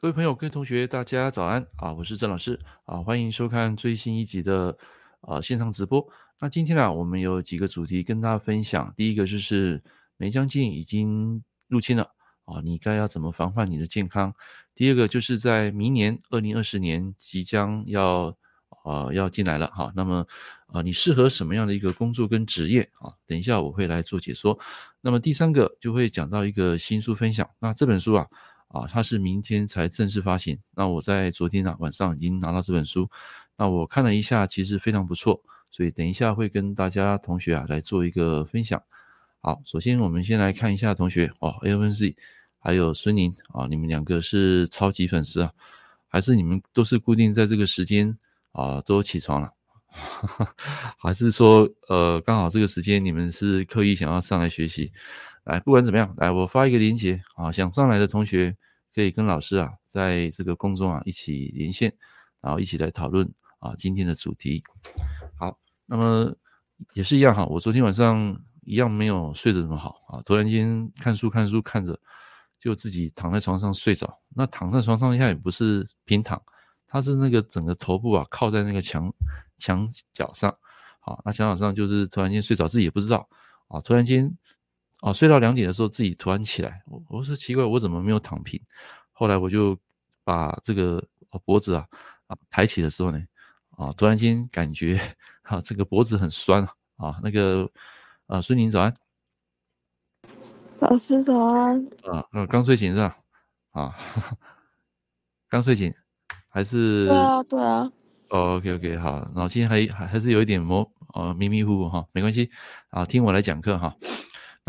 各位朋友、各位同学，大家早安啊！我是郑老师啊，欢迎收看最新一集的啊线上直播。那今天呢，我们有几个主题跟大家分享。第一个就是霉浆菌已经入侵了啊，你该要怎么防范你的健康？第二个就是在明年二零二四年即将要啊要进来了哈，那么啊你适合什么样的一个工作跟职业啊？等一下我会来做解说。那么第三个就会讲到一个新书分享。那这本书啊。啊，它是明天才正式发行。那我在昨天啊晚上已经拿到这本书，那我看了一下，其实非常不错，所以等一下会跟大家同学啊来做一个分享。好，首先我们先来看一下同学哦，L N Z 还有孙宁啊，你们两个是超级粉丝啊，还是你们都是固定在这个时间啊都起床了？还是说呃刚好这个时间你们是刻意想要上来学习？来，不管怎么样，来，我发一个链接啊，想上来的同学可以跟老师啊，在这个公众啊一起连线，然后一起来讨论啊今天的主题。好，那么也是一样哈，我昨天晚上一样没有睡得那么好啊，突然间看书看书看着，就自己躺在床上睡着。那躺在床上一下也不是平躺，他是那个整个头部啊靠在那个墙墙角上，好，那墙角上就是突然间睡着，自己也不知道啊，突然间。啊，睡到两点的时候，自己突然起来，我我说奇怪，我怎么没有躺平？后来我就把这个脖子啊啊抬起的时候呢，啊，突然间感觉啊这个脖子很酸啊，那个啊孙宁早安，老师早安啊，呃刚睡醒是吧？啊，刚睡醒还是？对啊对啊。哦，OK OK 好，然后今天还还还是有一点模呃迷迷糊糊哈，没关系啊，听我来讲课哈。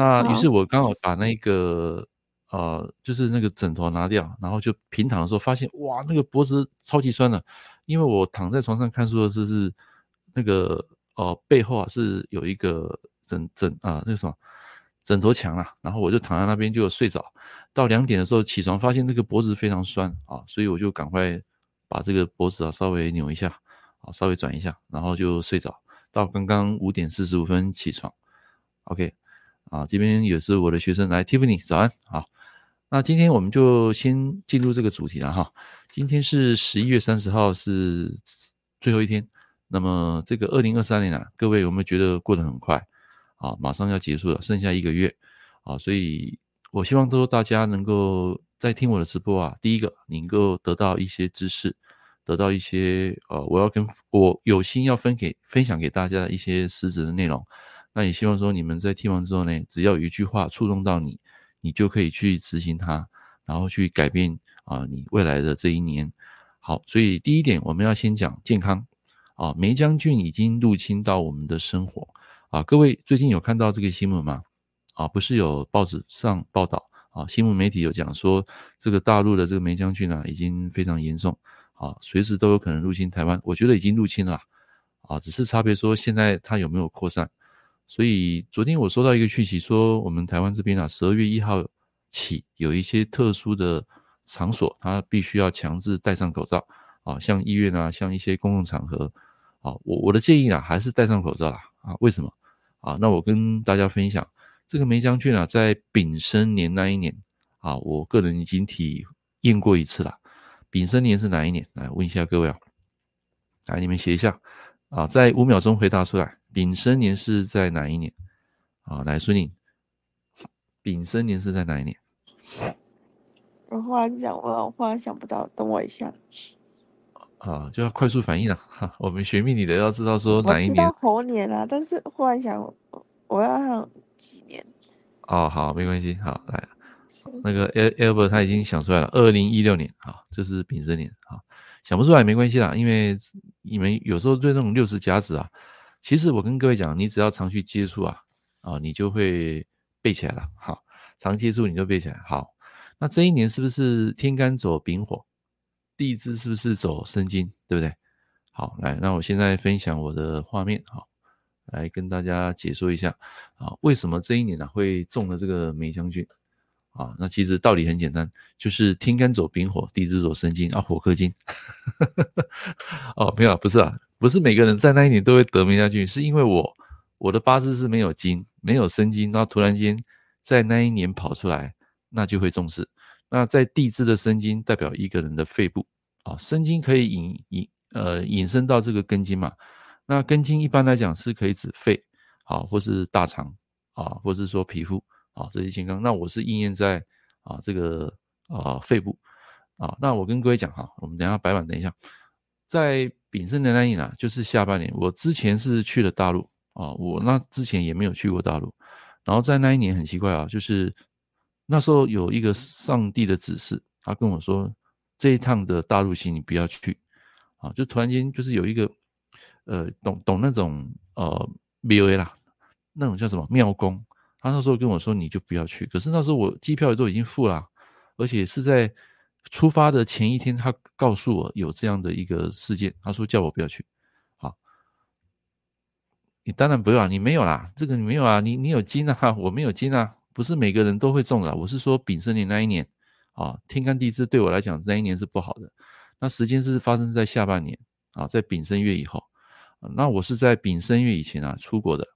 那于是我刚好把那个呃，就是那个枕头拿掉，然后就平躺的时候，发现哇，那个脖子超级酸的，因为我躺在床上看书的时候是那个呃背后啊是有一个枕枕啊那个什么枕头墙啊，然后我就躺在那边就睡着，到两点的时候起床，发现那个脖子非常酸啊，所以我就赶快把这个脖子啊稍微扭一下啊，稍微转一下，然后就睡着，到刚刚五点四十五分起床，OK。啊，这边也是我的学生来，Tiffany，早安。好，那今天我们就先进入这个主题了哈。今天是十一月三十号，是最后一天。那么这个二零二三年啊，各位有没有觉得过得很快？啊，马上要结束了，剩下一个月。啊，所以我希望说大家能够在听我的直播啊，第一个能够得到一些知识，得到一些呃，我要跟我有心要分给分享给大家的一些实质的内容。那也希望说你们在听完之后呢，只要有一句话触动到你，你就可以去执行它，然后去改变啊你未来的这一年。好，所以第一点我们要先讲健康啊，梅将军已经入侵到我们的生活啊。各位最近有看到这个新闻吗？啊，不是有报纸上报道啊，新闻媒体有讲说这个大陆的这个梅将军啊已经非常严重啊，随时都有可能入侵台湾。我觉得已经入侵了啊，只是差别说现在它有没有扩散。所以昨天我收到一个讯息，说我们台湾这边啊，十二月一号起有一些特殊的场所，它必须要强制戴上口罩啊，像医院啊，像一些公共场合啊，我我的建议啊，还是戴上口罩啦啊。为什么啊？那我跟大家分享，这个梅将军啊，在丙申年那一年啊，我个人已经体验过一次了。丙申年是哪一年？来问一下各位啊，来你们写一下啊，在五秒钟回答出来。丙申年是在哪一年？啊，来孙宁，丙申年是在哪一年？我忽然想，我忽然想不到，等我一下。啊，就要快速反应了。哈，我们学命理的要知道说哪一年。我知道猴年啊，但是忽然想，我要想几年。哦，好，没关系，好，来，那个 Albert 他已经想出来了，二零一六年，啊，就是丙申年，啊，想不出来没关系啦，因为你们有时候对那种六十甲子啊。其实我跟各位讲，你只要常去接触啊，啊，你就会背起来了。好，常接触你就背起来。好，那这一年是不是天干走丙火，地支是不是走申金，对不对？好，来，那我现在分享我的画面，好，来跟大家解说一下啊，为什么这一年呢、啊、会中了这个霉浆菌？啊，那其实道理很简单，就是天干走丙火，地支走申金啊，火克金。哦，没有，不是啊。不是每个人在那一年都会得霉浆菌，是因为我我的八字是没有金，没有生金，然后突然间在那一年跑出来，那就会重视。那在地支的生金代表一个人的肺部啊，生金可以引引呃引申到这个根金嘛。那根金一般来讲是可以指肺啊，或是大肠啊，或是说皮肤啊这些健康。那我是应验在啊这个啊肺部啊。那我跟各位讲哈，我们等下白板等一下，在丙申的那一年啊，就是下半年，我之前是去了大陆啊，我那之前也没有去过大陆。然后在那一年很奇怪啊，就是。那时候有一个上帝的指示，他跟我说：“这一趟的大陆行你不要去，啊，就突然间就是有一个，呃，懂懂那种呃 BOA 啦，那种叫什么庙公，他那时候跟我说你就不要去。可是那时候我机票都已经付了，而且是在出发的前一天，他告诉我有这样的一个事件，他说叫我不要去。好，你当然不要，你没有啦，这个你没有啊，你你有金啊，我没有金啊。”不是每个人都会中的，我是说丙申年那一年啊，天干地支对我来讲那一年是不好的。那时间是发生在下半年啊，在丙申月以后。那我是在丙申月以前啊出国的，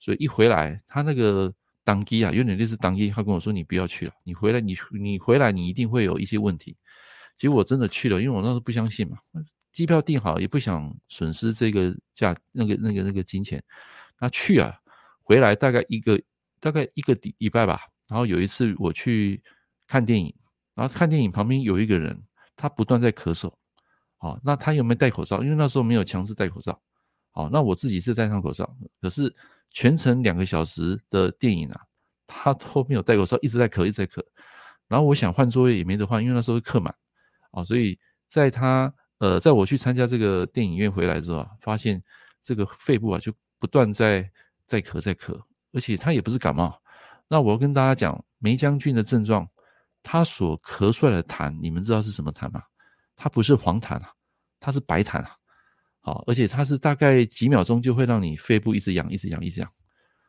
所以一回来，他那个当机啊，有点类似当机，他跟我说你不要去了，你回来你你回来你一定会有一些问题。结果我真的去了，因为我那时候不相信嘛，机票订好也不想损失这个价那个那个那个金钱，那去啊，回来大概一个。大概一个礼拜吧，然后有一次我去看电影，然后看电影旁边有一个人，他不断在咳嗽，好，那他有没有戴口罩？因为那时候没有强制戴口罩，好，那我自己是戴上口罩，可是全程两个小时的电影啊，他都没有戴口罩，一直在咳，一直在咳，然后我想换座位也没得换，因为那时候客满，啊，所以在他呃，在我去参加这个电影院回来之后啊，发现这个肺部啊就不断在在咳，在咳。而且他也不是感冒，那我要跟大家讲梅将军的症状，他所咳出来的痰，你们知道是什么痰吗？它不是黄痰啊，它是白痰啊。好，而且它是大概几秒钟就会让你肺部一直痒，一直痒，一直痒。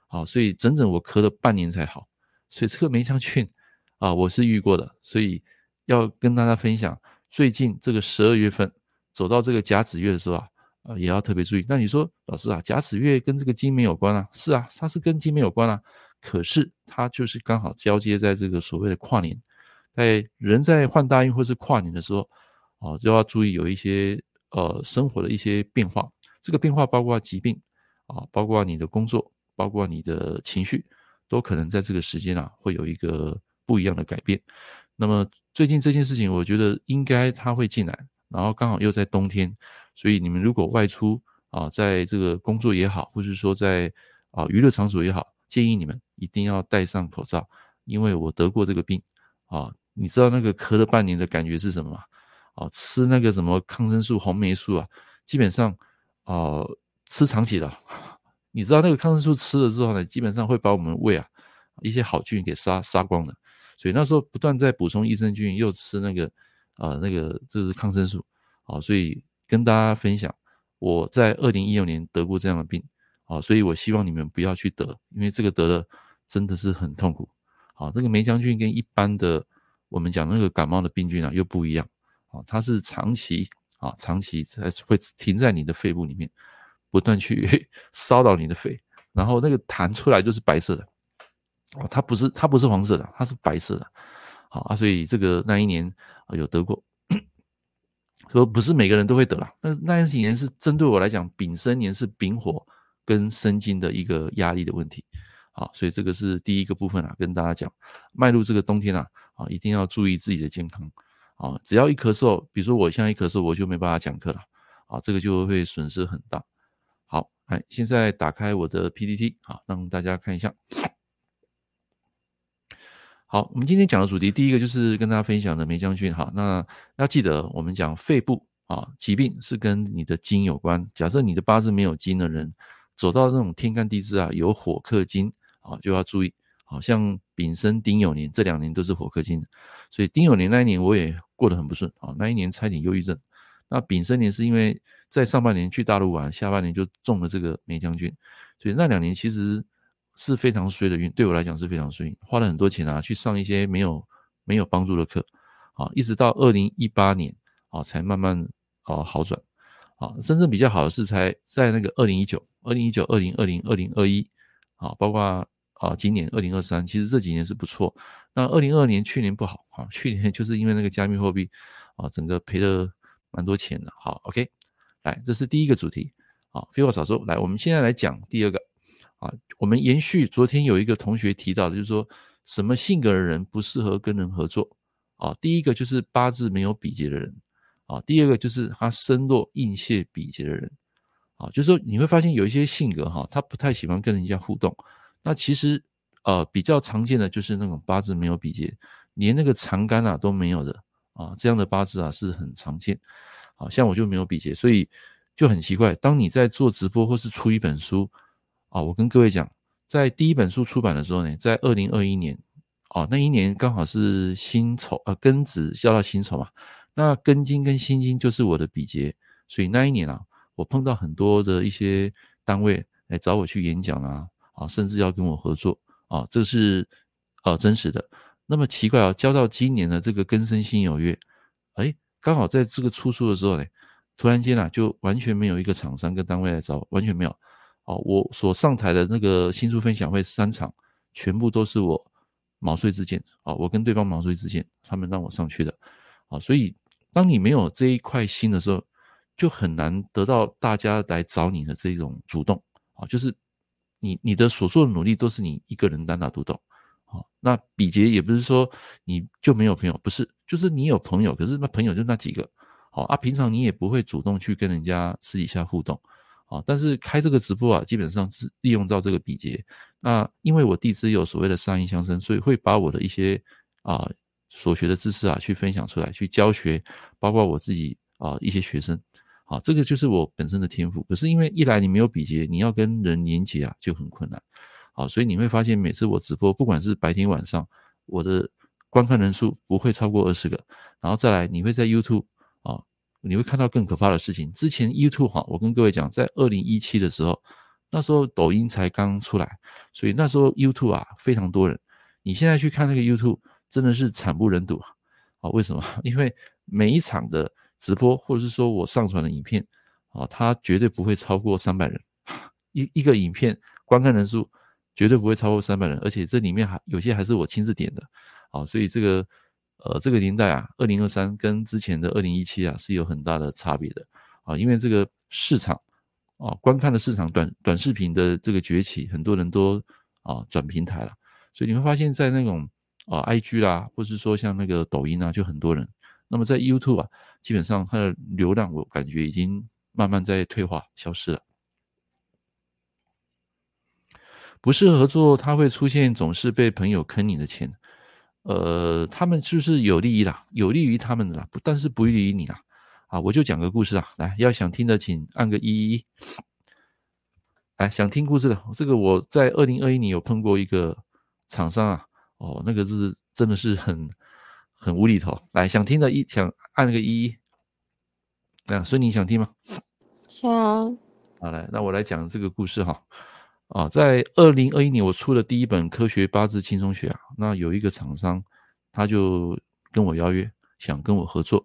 好，所以整整我咳了半年才好。所以这个霉浆菌啊，我是遇过的，所以要跟大家分享。最近这个十二月份走到这个甲子月的时候啊。啊，也要特别注意。那你说，老师啊，甲子月跟这个金没有关啊？是啊，它是跟金没有关啊。可是它就是刚好交接在这个所谓的跨年，在人在换大运或是跨年的时候，哦，就要注意有一些呃生活的一些变化。这个变化包括疾病啊，包括你的工作，包括你的情绪，都可能在这个时间啊会有一个不一样的改变。那么最近这件事情，我觉得应该它会进来，然后刚好又在冬天。所以你们如果外出啊，在这个工作也好，或者说在啊娱乐场所也好，建议你们一定要戴上口罩，因为我得过这个病啊。你知道那个咳了半年的感觉是什么吗？啊，吃那个什么抗生素、红霉素啊，基本上啊吃长期的，你知道那个抗生素吃了之后呢，基本上会把我们胃啊一些好菌给杀杀光的。所以那时候不断在补充益生菌，又吃那个啊那个就是抗生素啊，所以。跟大家分享，我在二零一六年得过这样的病，啊，所以我希望你们不要去得，因为这个得了真的是很痛苦。好，这个霉浆菌跟一般的我们讲那个感冒的病菌啊又不一样，啊，它是长期啊长期才会停在你的肺部里面，不断去 骚扰你的肺，然后那个痰出来就是白色的，哦，它不是它不是黄色的，它是白色的，好啊，所以这个那一年啊有得过。说不是每个人都会得啦，那那几年是针对我来讲，丙申年是丙火跟申金的一个压力的问题，好，所以这个是第一个部分啊，跟大家讲，迈入这个冬天啊，啊，一定要注意自己的健康，啊，只要一咳嗽，比如说我现在一咳嗽，我就没办法讲课了，啊，这个就会损失很大。好，哎，现在打开我的 PPT，好，让大家看一下。好，我们今天讲的主题，第一个就是跟大家分享的梅将军。哈，那要记得，我们讲肺部啊，疾病是跟你的金有关。假设你的八字没有金的人，走到那种天干地支啊，有火克金啊，就要注意。好像丙申、丁酉年这两年都是火克金，所以丁酉年那一年我也过得很不顺啊，那一年差点忧郁症。那丙申年是因为在上半年去大陆玩，下半年就中了这个梅将军，所以那两年其实。是非常衰的运，对我来讲是非常衰，花了很多钱啊，去上一些没有没有帮助的课，啊，一直到二零一八年啊，才慢慢啊好转，啊，真正比较好的是才在那个二零一九、二零一九、二零二零、二零二一，啊，包括啊，今年二零二三，其实这几年是不错。那二零二二年去年不好啊，去年就是因为那个加密货币啊，整个赔了蛮多钱的。好，OK，来，这是第一个主题。好，废话少说，来，我们现在来讲第二个啊，我们延续昨天有一个同学提到的，就是说什么性格的人不适合跟人合作啊？第一个就是八字没有比劫的人啊，第二个就是他身弱印泄比劫的人啊，就是说你会发现有一些性格哈，他不太喜欢跟人家互动。那其实，呃，比较常见的就是那种八字没有比劫，连那个长干啊都没有的啊，这样的八字啊是很常见。好像我就没有比劫，所以就很奇怪。当你在做直播或是出一本书啊，我跟各位讲，在第一本书出版的时候呢，在二零二一年哦，那一年刚好是辛丑呃庚子交到辛丑嘛，那庚金跟辛金就是我的比劫，所以那一年啊，我碰到很多的一些单位来找我去演讲啊。啊，甚至要跟我合作啊，这是呃真实的。那么奇怪啊，交到今年的这个庚申辛酉月，哎，刚好在这个出书的时候呢，突然间啊，就完全没有一个厂商跟单位来找，完全没有。哦，我所上台的那个新书分享会三场，全部都是我毛遂自荐啊，我跟对方毛遂自荐，他们让我上去的。啊，所以当你没有这一块心的时候，就很难得到大家来找你的这种主动啊，就是。你你的所做的努力都是你一个人单打独斗，好，那比劫也不是说你就没有朋友，不是，就是你有朋友，可是那朋友就那几个，好啊，平常你也不会主动去跟人家私底下互动，啊，但是开这个直播啊，基本上是利用到这个比劫，那因为我弟子有所谓的杀印相生，所以会把我的一些啊所学的知识啊去分享出来，去教学，包括我自己啊一些学生。啊，这个就是我本身的天赋。可是因为一来你没有比劫，你要跟人连接啊就很困难。好，所以你会发现每次我直播，不管是白天晚上，我的观看人数不会超过二十个。然后再来，你会在 YouTube 啊，你会看到更可怕的事情。之前 YouTube 哈，我跟各位讲，在二零一七的时候，那时候抖音才刚出来，所以那时候 YouTube 啊非常多人。你现在去看那个 YouTube，真的是惨不忍睹啊！为什么？因为每一场的。直播或者是说我上传的影片，啊，它绝对不会超过三百人，一一个影片观看人数绝对不会超过三百人，而且这里面还有些还是我亲自点的，啊，所以这个呃这个年代啊，二零二三跟之前的二零一七啊是有很大的差别的，啊，因为这个市场啊观看的市场短短视频的这个崛起，很多人都啊转平台了，所以你会发现在那种啊 IG 啦，或是说像那个抖音啊，就很多人。那么在 YouTube 啊，基本上它的流量我感觉已经慢慢在退化消失了。不适合合作，它会出现总是被朋友坑你的钱，呃，他们就是有利益啦，有利于他们的啦，但是不利于你啦。啊，我就讲个故事啊，来，要想听的请按个一一一。来，想听故事的，这个我在二零二一年有碰过一个厂商啊，哦，那个是真的是很。很无厘头，来想听的一想按那个一，那所以你想听吗？想。好，来，那我来讲这个故事哈。啊，在二零二一年我出了第一本《科学八字轻松学》啊，那有一个厂商他就跟我邀约，想跟我合作。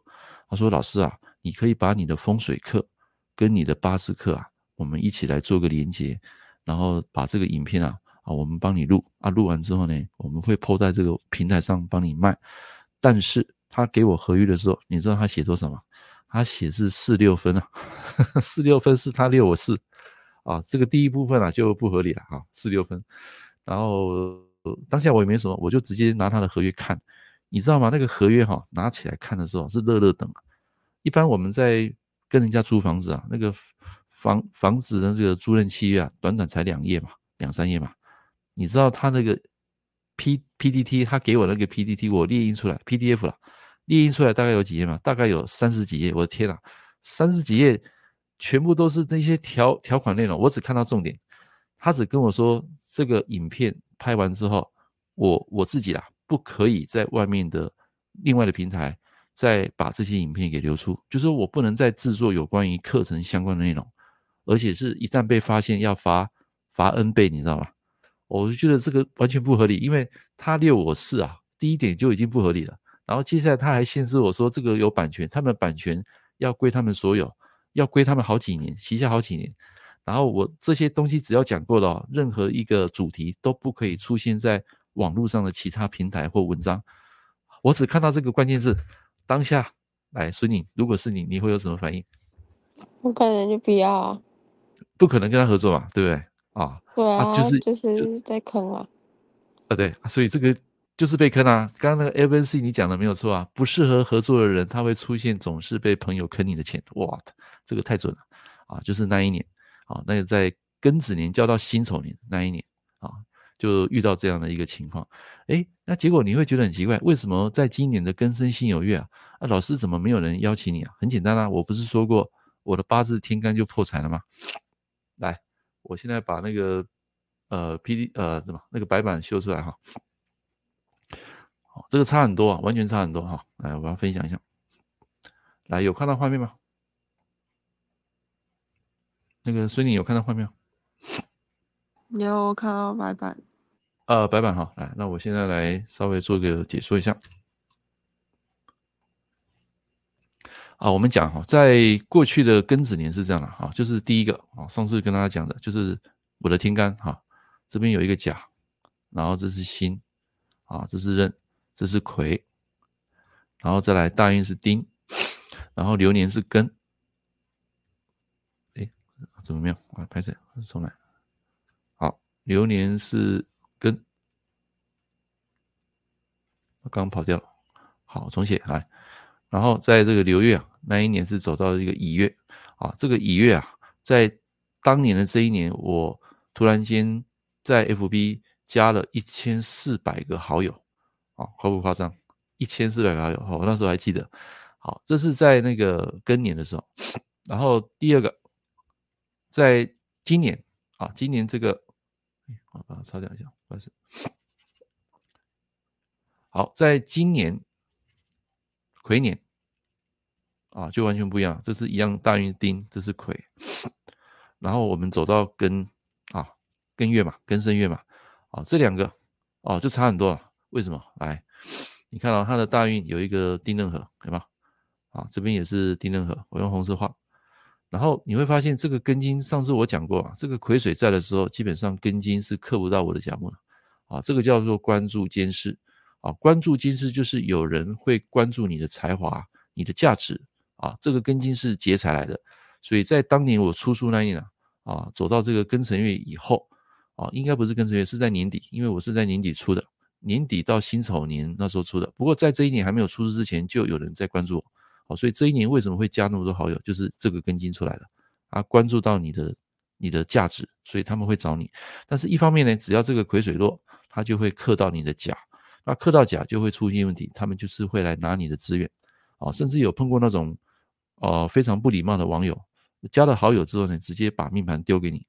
他说：“老师啊，你可以把你的风水课跟你的八字课啊，我们一起来做个连接，然后把这个影片啊啊，我们帮你录啊，录完之后呢，我们会 PO 在这个平台上帮你卖。”但是他给我合约的时候，你知道他写多少吗？他写是四六分啊，四六分是他六我四啊，这个第一部分啊就不合理了啊，四六分。然后当下我也没什么，我就直接拿他的合约看，你知道吗？那个合约哈，拿起来看的时候是乐乐等。一般我们在跟人家租房子啊，那个房房子的这个租赁契约啊，短短才两页嘛，两三页嘛，你知道他那个。P P D T，他给我那个 P D T，我列印出来 P D F 了，列印出来大概有几页嘛？大概有三十几页。我的天呐，三十几页全部都是那些条条款内容，我只看到重点。他只跟我说，这个影片拍完之后，我我自己啊，不可以在外面的另外的平台再把这些影片给流出，就是说我不能再制作有关于课程相关的内容，而且是一旦被发现要罚罚 N 倍，你知道吗？我就觉得这个完全不合理，因为他六我四啊，第一点就已经不合理了。然后接下来他还限制我说这个有版权，他们版权要归他们所有，要归他们好几年，旗下好几年。然后我这些东西只要讲过了哦，任何一个主题都不可以出现在网络上的其他平台或文章。我只看到这个关键字，当下来，孙宁，如果是你，你会有什么反应？我可能就不要啊，不可能跟他合作嘛，对不对？啊，对啊，啊就是就是在坑啊。啊，对，所以这个就是被坑啊。刚刚那个 FNC 你讲的没有错啊，不适合合作的人，他会出现总是被朋友坑你的钱。哇，这个太准了啊！就是那一年。啊，那个在庚子年交到辛丑年那一年啊，就遇到这样的一个情况，诶，那结果你会觉得很奇怪，为什么在今年的庚申辛酉月啊，啊，老师怎么没有人邀请你啊？很简单啊，我不是说过我的八字天干就破财了吗？来，我现在把那个呃 P D 呃什么那个白板秀出来哈，好，这个差很多啊，完全差很多哈，来，我要分享一下，来，有看到画面吗？那个孙宁有看到画面没有？有看到白板。呃，白板哈，来，那我现在来稍微做个解说一下。啊，我们讲哈，在过去的庚子年是这样的哈，就是第一个啊，上次跟大家讲的，就是我的天干哈，这边有一个甲，然后这是辛，啊，这是壬，这是癸，然后再来大运是丁，然后流年是庚。怎么样？啊，拍摄重来。好，流年是庚，刚刚跑掉了。好，重写来。然后在这个流月啊，那一年是走到一个乙月啊。这个乙月啊，在当年的这一年，我突然间在 FB 加了一千四百个好友啊，夸不夸张？一千四百个好友，我那时候还记得。好，这是在那个庚年的时候。然后第二个。在今年啊，今年这个，我把它擦掉一下，不好意思。好，在今年癸年啊，就完全不一样，这是一样大运丁，这是癸，然后我们走到庚啊，庚月嘛，庚申月嘛，啊，这两个哦，就差很多了。为什么？来，你看到它的大运有一个丁壬合，对吧？啊，这边也是丁壬合，我用红色画。然后你会发现，这个庚金上次我讲过啊，这个癸水在的时候，基本上庚金是克不到我的甲木的啊。这个叫做关注监视啊，关注金是就是有人会关注你的才华、你的价值啊。这个根金是劫财来的，所以在当年我出书那一年啊，走到这个庚辰月以后啊，应该不是庚辰月，是在年底，因为我是在年底出的，年底到辛丑年那时候出的。不过在这一年还没有出书之前，就有人在关注我。好，所以这一年为什么会加那么多好友，就是这个根金出来的啊，关注到你的你的价值，所以他们会找你。但是一方面呢，只要这个癸水落，他就会克到你的甲，那克到甲就会出现问题，他们就是会来拿你的资源啊，甚至有碰过那种呃非常不礼貌的网友，加了好友之后呢，直接把命盘丢给你，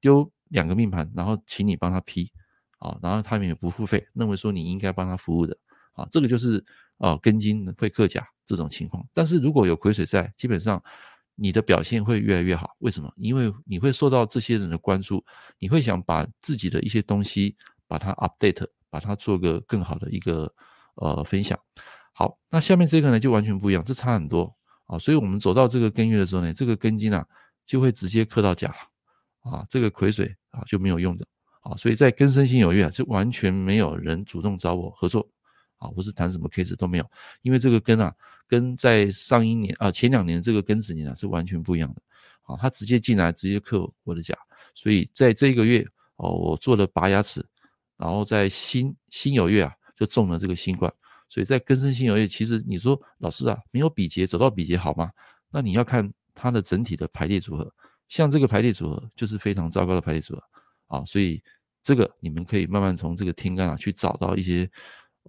丢两个命盘，然后请你帮他批啊，然后他们也不付费，认为说你应该帮他服务的啊，这个就是啊庚金会克甲。这种情况，但是如果有癸水在，基本上你的表现会越来越好。为什么？因为你会受到这些人的关注，你会想把自己的一些东西把它 update，把它做个更好的一个呃分享。好，那下面这个呢就完全不一样，这差很多啊。所以我们走到这个庚月的时候呢，这个庚金啊就会直接克到甲了啊，这个癸水啊就没有用的啊。所以在庚申辛酉月啊，就完全没有人主动找我合作。啊，不是谈什么 case 都没有，因为这个庚啊，跟在上一年啊前两年这个庚子年啊是完全不一样的。啊，他直接进来直接克我的甲，所以在这个月哦，我做了拔牙齿，然后在辛辛酉月啊就中了这个新冠，所以在庚申辛酉月，其实你说老师啊没有比劫走到比劫好吗？那你要看它的整体的排列组合，像这个排列组合就是非常糟糕的排列组合啊，所以这个你们可以慢慢从这个天干啊去找到一些。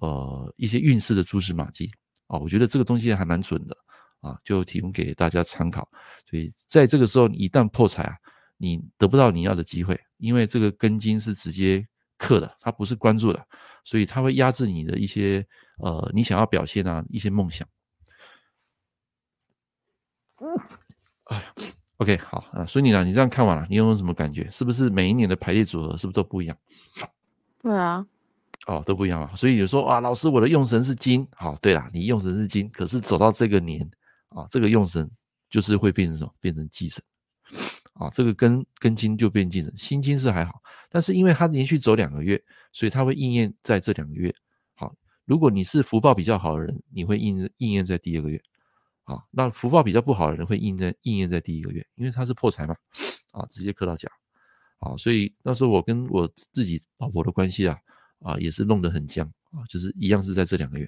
呃，一些运势的蛛丝马迹啊，我觉得这个东西还蛮准的啊，就提供给大家参考。所以在这个时候，你一旦破财啊，你得不到你要的机会，因为这个庚金是直接克的，它不是关注的，所以它会压制你的一些呃，你想要表现啊一些梦想。，OK，好啊，所以你呢，你这样看完了，你有没有什么感觉？是不是每一年的排列组合是不是都不一样？对啊。哦，都不一样啊，所以有说啊，老师，我的用神是金，好，对啦，你用神是金，可是走到这个年啊，这个用神就是会变成什么？变成忌神。啊，这个根根金就变竞争，辛金是还好，但是因为它连续走两个月，所以它会应验在这两个月。好，如果你是福报比较好的人，你会应应验在第二个月。啊，那福报比较不好的人会应在应验在第一个月，因为他是破财嘛，啊，直接克到甲，啊，所以那时候我跟我自己老婆的关系啊，啊，也是弄得很僵啊，就是一样是在这两个月。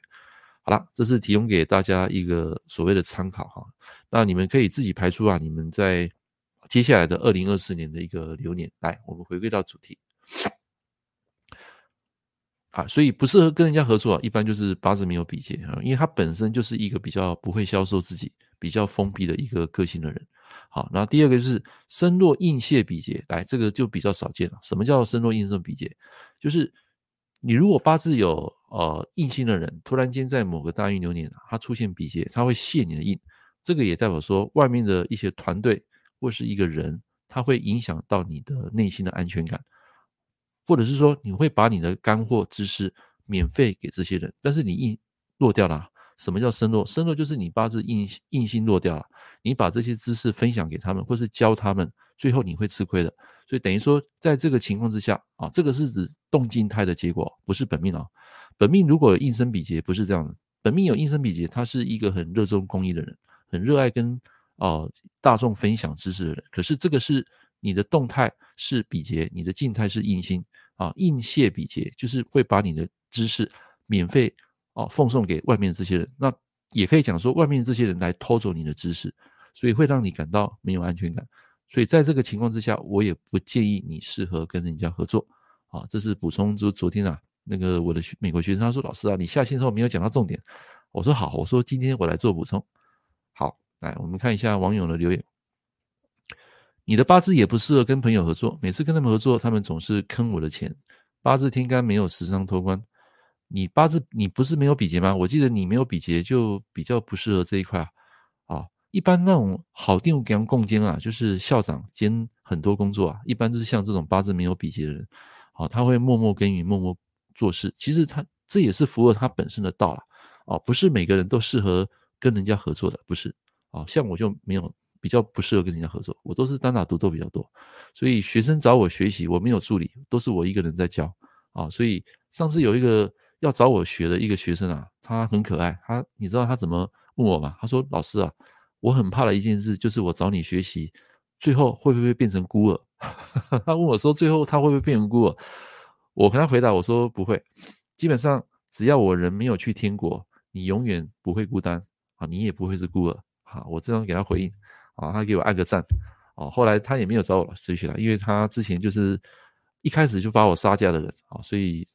好了，这是提供给大家一个所谓的参考哈，那你们可以自己排出啊，你们在接下来的二零二四年的一个流年。来，我们回归到主题。啊，所以不适合跟人家合作啊，一般就是八字没有比劫啊，因为他本身就是一个比较不会销售自己、比较封闭的一个个性的人。好，然后第二个就是身弱印泄比劫，来这个就比较少见了。什么叫身弱印泄比劫？就是你如果八字有呃印星的人，突然间在某个大运流年他出现比劫，他会泄你的印，这个也代表说外面的一些团队或是一个人，他会影响到你的内心的安全感。或者是说，你会把你的干货知识免费给这些人，但是你硬落掉了。什么叫身弱？身弱就是你八字硬硬性落掉了，你把这些知识分享给他们，或是教他们，最后你会吃亏的。所以等于说，在这个情况之下啊，这个是指动静态的结果，不是本命啊。本命如果有印生比劫，不是这样的。本命有印生比劫，他是一个很热衷公益的人，很热爱跟啊大众分享知识的人。可是这个是。你的动态是比劫，你的静态是印星啊，印泄比劫就是会把你的知识免费啊奉送给外面这些人，那也可以讲说外面这些人来偷走你的知识，所以会让你感到没有安全感。所以在这个情况之下，我也不建议你适合跟人家合作啊。这是补充，就昨天啊，那个我的美国学生他说：“老师啊，你下线之后没有讲到重点。”我说：“好，我说今天我来做补充。”好，来我们看一下网友的留言。你的八字也不适合跟朋友合作，每次跟他们合作，他们总是坑我的钱。八字天干没有食伤托官，你八字你不是没有比劫吗？我记得你没有比劫，就比较不适合这一块啊。啊，一般那种好定给人共兼啊，就是校长兼很多工作啊，一般都是像这种八字没有比劫的人，啊，他会默默耕耘，默默做事。其实他这也是符合他本身的道了，啊，不是每个人都适合跟人家合作的，不是啊，像我就没有。比较不适合跟人家合作，我都是单打独斗比较多，所以学生找我学习，我没有助理，都是我一个人在教啊。所以上次有一个要找我学的一个学生啊，他很可爱，他你知道他怎么问我吗？他说：“老师啊，我很怕的一件事就是我找你学习，最后会不会变成孤儿？” 他问我说：“最后他会不会变成孤儿？”我跟他回答我说：“不会，基本上只要我人没有去天国，你永远不会孤单啊，你也不会是孤儿。”好，我这样给他回应。啊，他给我按个赞，哦，后来他也没有找我继续了，因为他之前就是一开始就把我杀价的人，啊，所以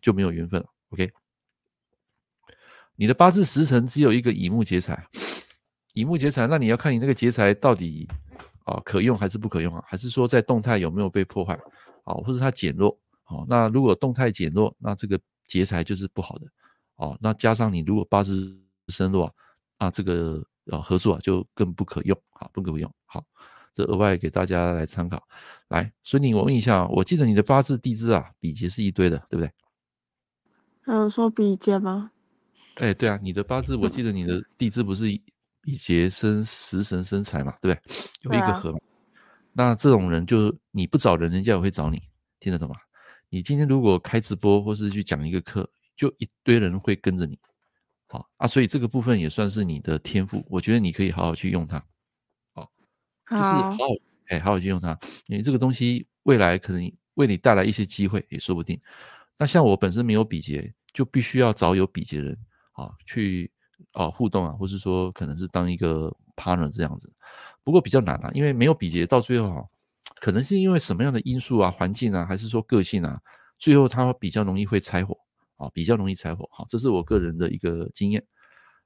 就没有缘分了。OK，你的八字时辰只有一个乙木劫财，乙木劫财，那你要看你那个劫财到底啊可用还是不可用啊？还是说在动态有没有被破坏啊？或者它减弱？哦，那如果动态减弱，那这个劫财就是不好的哦。那加上你如果八字身弱啊，这个。啊，合作啊就更不可用啊，不可用。好，这额外给大家来参考。来，孙宁，我问一下，我记得你的八字地支啊，比劫是一堆的，对不对？还有说比劫吗？哎，对啊，你的八字，我记得你的地支不是比劫生食神生财嘛，对不对？有一个合那这种人就你不找人，人家也会找你，听得懂吗？你今天如果开直播或是去讲一个课，就一堆人会跟着你。好啊，所以这个部分也算是你的天赋，我觉得你可以好好去用它，好，就是好好哎，好好去用它，因为这个东西未来可能为你带来一些机会也说不定。那像我本身没有比劫，就必须要找有比劫人啊去啊互动啊，或是说可能是当一个 partner 这样子。不过比较难啊，因为没有比劫到最后哈，可能是因为什么样的因素啊，环境啊，还是说个性啊，最后他比较容易会拆伙。啊，比较容易柴火。好，这是我个人的一个经验。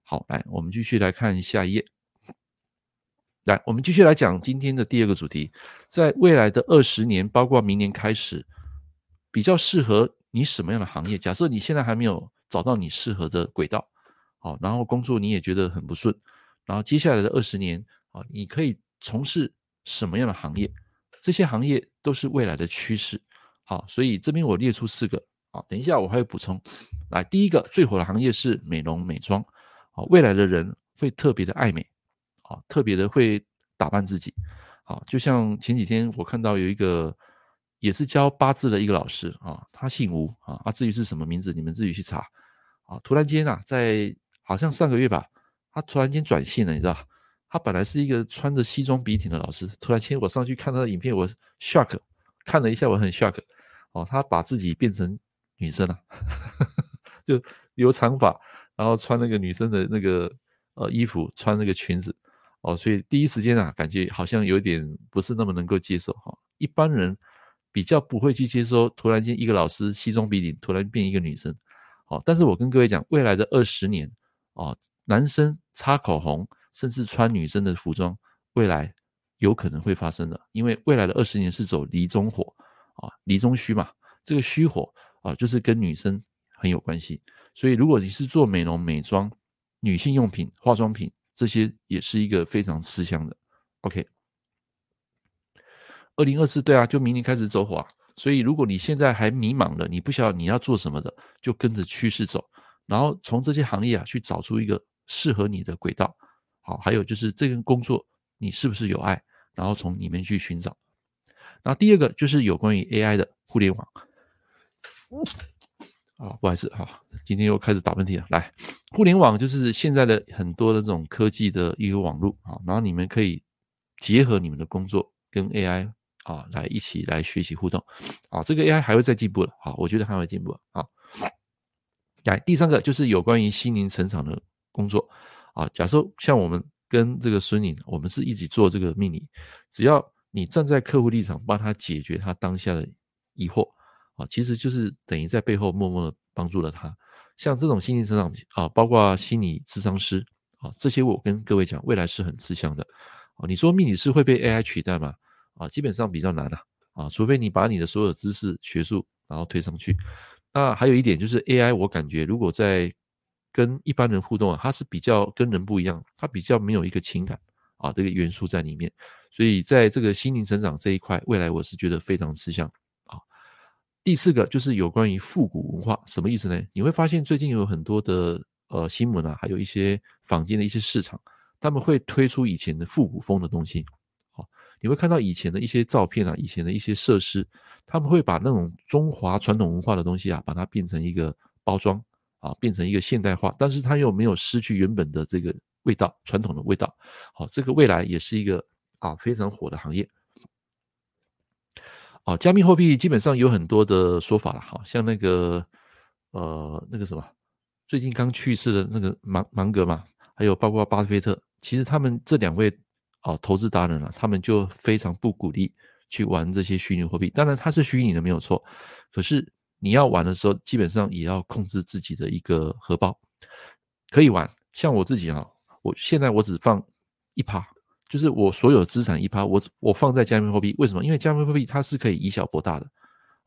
好，来，我们继续来看下一页。来，我们继续来讲今天的第二个主题，在未来的二十年，包括明年开始，比较适合你什么样的行业？假设你现在还没有找到你适合的轨道，好，然后工作你也觉得很不顺，然后接下来的二十年，啊，你可以从事什么样的行业？这些行业都是未来的趋势。好，所以这边我列出四个。好，等一下我还会补充。来，第一个最火的行业是美容美妆。好，未来的人会特别的爱美，啊，特别的会打扮自己。啊，就像前几天我看到有一个也是教八字的一个老师啊，他姓吴啊，啊至于是什么名字，你们自己去查啊。突然间啊，在好像上个月吧，他突然间转性了，你知道？他本来是一个穿着西装笔挺的老师，突然间我上去看他的影片，我 shock，看了一下我很 shock，哦，他把自己变成女生啊，就留长发，然后穿那个女生的那个呃衣服，穿那个裙子。哦，所以第一时间啊，感觉好像有点不是那么能够接受哈。一般人比较不会去接受，突然间一个老师西装笔挺，突然变一个女生。好，但是我跟各位讲，未来的二十年，哦，男生擦口红，甚至穿女生的服装，未来有可能会发生的。因为未来的二十年是走离中火啊，离中虚嘛，这个虚火啊，就是跟女生很有关系。所以如果你是做美容美妆、女性用品、化妆品。这些也是一个非常吃香的，OK。二零二四对啊，就明年开始走火啊，所以如果你现在还迷茫的，你不晓得你要做什么的，就跟着趋势走，然后从这些行业啊去找出一个适合你的轨道。好，还有就是这个工作你是不是有爱，然后从里面去寻找。那第二个就是有关于 AI 的互联网。啊，不好意思哈，今天又开始打喷嚏了。来，互联网就是现在的很多的这种科技的一个网络啊，然后你们可以结合你们的工作跟 AI 啊来一起来学习互动啊，这个 AI 还会再进步的啊，我觉得还会进步啊。来，第三个就是有关于心灵成长的工作啊，假设像我们跟这个孙颖，我们是一起做这个命理，只要你站在客户立场，帮他解决他当下的疑惑。啊，其实就是等于在背后默默的帮助了他。像这种心灵成长啊，包括心理咨商师啊，这些我跟各位讲，未来是很吃香的。啊，你说命理师会被 AI 取代吗？啊，基本上比较难啊。啊，除非你把你的所有知识、学术然后推上去。那还有一点就是 AI，我感觉如果在跟一般人互动啊，它是比较跟人不一样，它比较没有一个情感啊这个元素在里面。所以在这个心灵成长这一块，未来我是觉得非常吃香。第四个就是有关于复古文化，什么意思呢？你会发现最近有很多的呃新闻啊，还有一些坊间的一些市场，他们会推出以前的复古风的东西。好，你会看到以前的一些照片啊，以前的一些设施，他们会把那种中华传统文化的东西啊，把它变成一个包装啊，变成一个现代化，但是它又没有失去原本的这个味道，传统的味道。好，这个未来也是一个啊非常火的行业。哦，加密货币基本上有很多的说法了，好像那个呃那个什么，最近刚去世的那个芒芒格嘛，还有包括巴菲特，其实他们这两位啊投资达人啊，他们就非常不鼓励去玩这些虚拟货币。当然它是虚拟的没有错，可是你要玩的时候，基本上也要控制自己的一个荷包。可以玩，像我自己啊，我现在我只放一趴。就是我所有资产一趴，我我放在加密货币，为什么？因为加密货币它是可以以小博大的，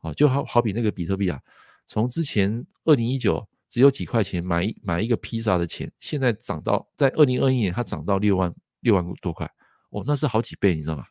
啊，就好好比那个比特币啊，从之前二零一九只有几块钱买一买一个披萨的钱，现在涨到在二零二一年它涨到六万六万多块，哦，那是好几倍，你知道吗？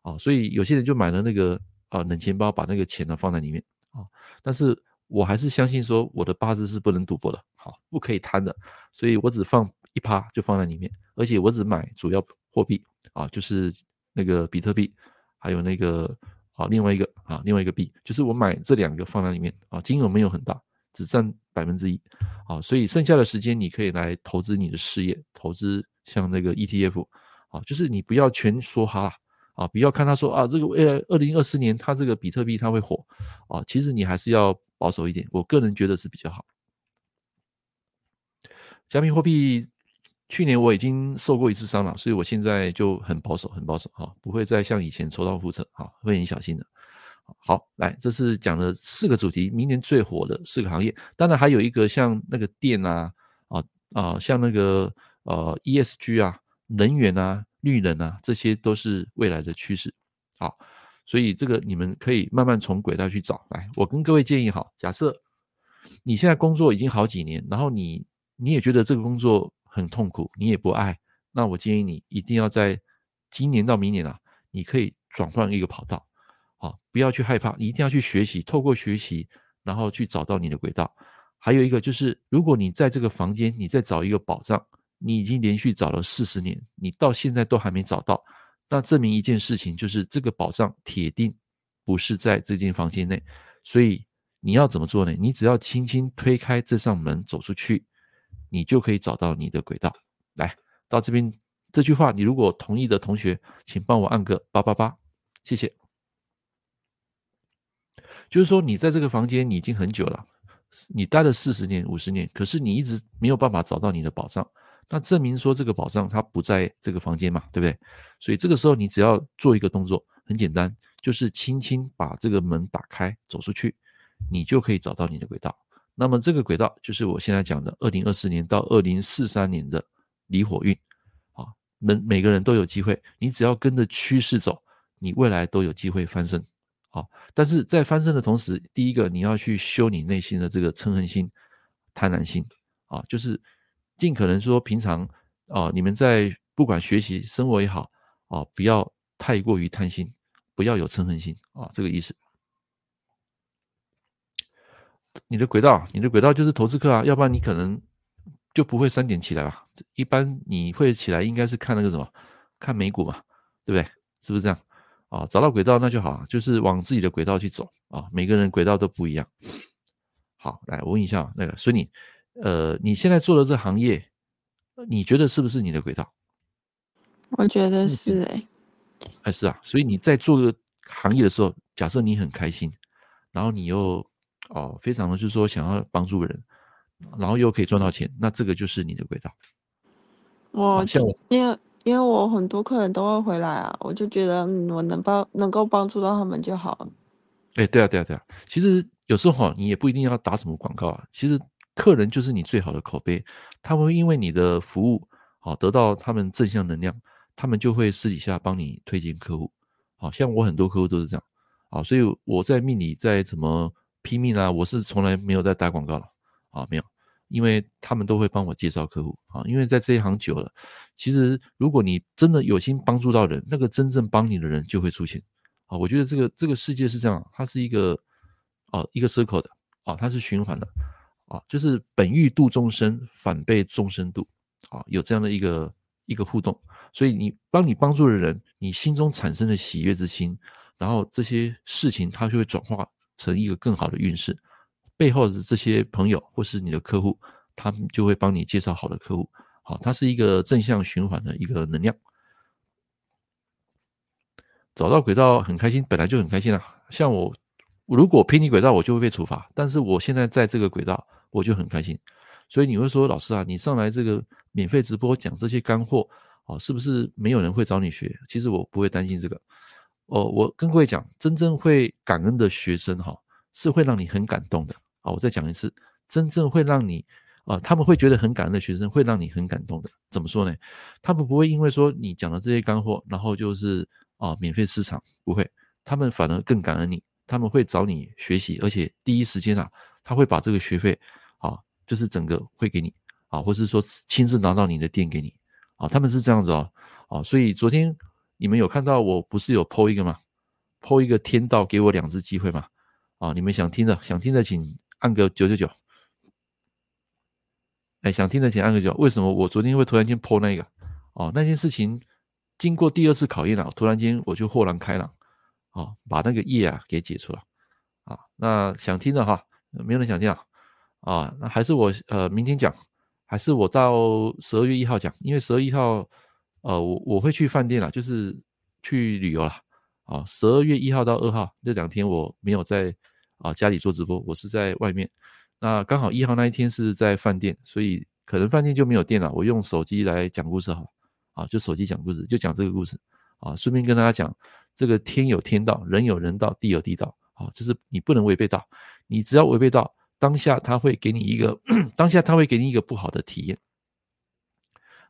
啊，所以有些人就买了那个啊冷钱包，把那个钱呢放在里面啊，但是我还是相信说我的八字是不能赌博的，好，不可以贪的，所以我只放一趴就放在里面，而且我只买主要。货币啊，就是那个比特币，还有那个啊，另外一个啊，另外一个币，就是我买这两个放在里面啊，金额没有很大，只占百分之一啊，所以剩下的时间你可以来投资你的事业，投资像那个 ETF 啊，就是你不要全说哈啊，不要看他说啊，这个未来二零二四年它这个比特币它会火啊，其实你还是要保守一点，我个人觉得是比较好。加密货币。去年我已经受过一次伤了，所以我现在就很保守，很保守哈，不会再像以前重蹈覆辙哈，会很小心的。好，来，这是讲了四个主题，明年最火的四个行业，当然还有一个像那个电啊，啊啊，像那个呃 ESG 啊，能源啊，绿能啊，这些都是未来的趋势。好，所以这个你们可以慢慢从轨道去找。来，我跟各位建议哈，假设你现在工作已经好几年，然后你你也觉得这个工作。很痛苦，你也不爱，那我建议你一定要在今年到明年啊，你可以转换一个跑道，好，不要去害怕，一定要去学习，透过学习，然后去找到你的轨道。还有一个就是，如果你在这个房间，你再找一个宝藏，你已经连续找了四十年，你到现在都还没找到，那证明一件事情，就是这个宝藏铁定不是在这间房间内。所以你要怎么做呢？你只要轻轻推开这扇门走出去，你就可以找到你的轨道。来到这边，这句话你如果同意的同学，请帮我按个八八八，谢谢。就是说，你在这个房间你已经很久了，你待了四十年、五十年，可是你一直没有办法找到你的宝藏，那证明说这个宝藏它不在这个房间嘛，对不对？所以这个时候你只要做一个动作，很简单，就是轻轻把这个门打开，走出去，你就可以找到你的轨道。那么这个轨道就是我现在讲的二零二四年到二零四三年的离火运，啊，每每个人都有机会，你只要跟着趋势走，你未来都有机会翻身。啊，但是在翻身的同时，第一个你要去修你内心的这个嗔恨心、贪婪心啊，就是尽可能说平常啊，你们在不管学习、生活也好啊，不要太过于贪心，不要有嗔恨心啊，这个意思。你的轨道，你的轨道就是投资客啊，要不然你可能就不会三点起来吧？一般你会起来，应该是看那个什么，看美股嘛，对不对？是不是这样？啊，找到轨道那就好，就是往自己的轨道去走啊。每个人轨道都不一样。好，来我问一下那个孙女，呃，你现在做的这行业，你觉得是不是你的轨道？我觉得是哎、是啊。所以你在做个行业的时候，假设你很开心，然后你又哦非常的就是说想要帮助人，然后又可以赚到钱，那这个就是你的轨道。我因为。因为我很多客人都会回来啊，我就觉得我能帮能够帮助到他们就好了。哎，对啊，对啊，对啊。其实有时候你也不一定要打什么广告啊。其实客人就是你最好的口碑，他们会因为你的服务好得到他们正向能量，他们就会私底下帮你推荐客户。好像我很多客户都是这样啊，所以我在命理在怎么拼命啊，我是从来没有在打广告了啊，没有。因为他们都会帮我介绍客户啊，因为在这一行久了，其实如果你真的有心帮助到人，那个真正帮你的人就会出现啊。我觉得这个这个世界是这样，它是一个啊一个 circle 的啊，它是循环的啊，就是本欲度众生，反被众生度啊，有这样的一个一个互动。所以你帮你帮助的人，你心中产生的喜悦之心，然后这些事情它就会转化成一个更好的运势。背后的这些朋友或是你的客户，他们就会帮你介绍好的客户，好，它是一个正向循环的一个能量。找到轨道很开心，本来就很开心啊。像我，如果偏离轨道，我就会被处罚。但是我现在在这个轨道，我就很开心。所以你会说，老师啊，你上来这个免费直播讲这些干货，哦，是不是没有人会找你学？其实我不会担心这个。哦，我跟各位讲，真正会感恩的学生，哈，是会让你很感动的。好，我再讲一次，真正会让你啊、他们会觉得很感恩的学生，会让你很感动的。怎么说呢？他们不会因为说你讲的这些干货，然后就是啊、免费市场不会，他们反而更感恩你，他们会找你学习，而且第一时间啊，他会把这个学费啊，就是整个会给你啊，或是说亲自拿到你的店给你啊，他们是这样子哦，啊，所以昨天你们有看到我不是有 po 一个吗？po 一个天道给我两次机会嘛？啊，你们想听的，想听的请。按个九九九，哎，想听的请按个九。为什么我昨天会突然间 po 那个？哦，那件事情经过第二次考验了，突然间我就豁然开朗，哦，把那个业啊给解除了。啊，那想听的哈，没有人想听啊？啊，那还是我呃明天讲，还是我到十二月一号讲？因为十二一号，呃，我我会去饭店了，就是去旅游了。啊，十二月一号到二号这两天我没有在。啊，家里做直播，我是在外面。那刚好一号那一天是在饭店，所以可能饭店就没有电了。我用手机来讲故事好，啊，就手机讲故事，就讲这个故事。啊，顺便跟大家讲，这个天有天道，人有人道，地有地道。啊，就是你不能违背道，你只要违背道，当下他会给你一个，当下他会给你一个不好的体验。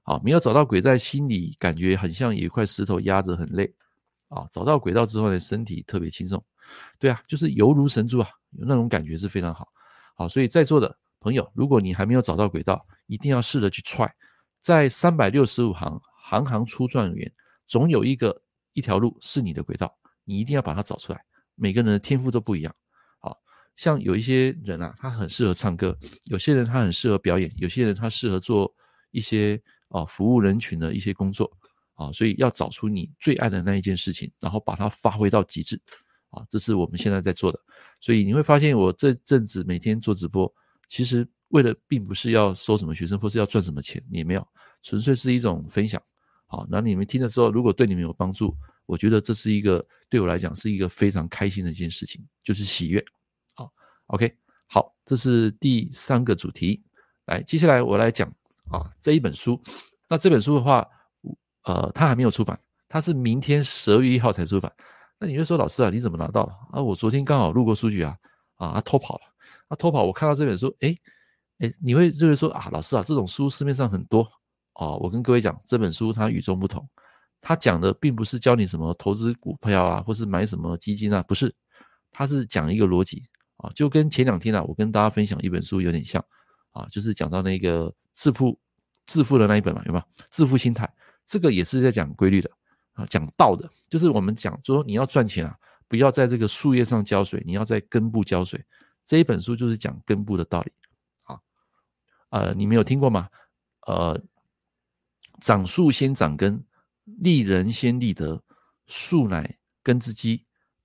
啊，没有找到轨道，心里感觉很像有一块石头压着，很累。啊，找到轨道之后呢，身体特别轻松。对啊，就是犹如神助啊，有那种感觉是非常好。好，所以在座的朋友，如果你还没有找到轨道，一定要试着去踹。在三百六十五行，行行出状元，总有一个一条路是你的轨道，你一定要把它找出来。每个人的天赋都不一样。好，像有一些人啊，他很适合唱歌；有些人他很适合表演；有些人他适合做一些啊服务人群的一些工作。啊，所以要找出你最爱的那一件事情，然后把它发挥到极致啊，这是我们现在在做的。所以你会发现，我这阵子每天做直播，其实为了并不是要收什么学生，或是要赚什么钱，也没有，纯粹是一种分享。好，那你们听了之后，如果对你们有帮助，我觉得这是一个对我来讲是一个非常开心的一件事情，就是喜悦。好，OK，好，这是第三个主题。来，接下来我来讲啊这一本书。那这本书的话。呃，他还没有出版，他是明天十二月一号才出版。那你会说，老师啊，你怎么拿到的？啊，我昨天刚好路过书局啊，啊，偷跑了，他偷跑，我看到这本书，诶诶，你会就会说啊，老师啊，这种书市面上很多哦。我跟各位讲，这本书它与众不同，它讲的并不是教你什么投资股票啊，或是买什么基金啊，不是，他是讲一个逻辑啊，就跟前两天啊，我跟大家分享一本书有点像啊，就是讲到那个致富致富的那一本嘛，有没有？致富心态。这个也是在讲规律的啊，讲道的，就是我们讲说你要赚钱啊，不要在这个树叶上浇水，你要在根部浇水。这一本书就是讲根部的道理啊。呃，你没有听过吗？呃，长树先长根，立人先立德，树乃根之基，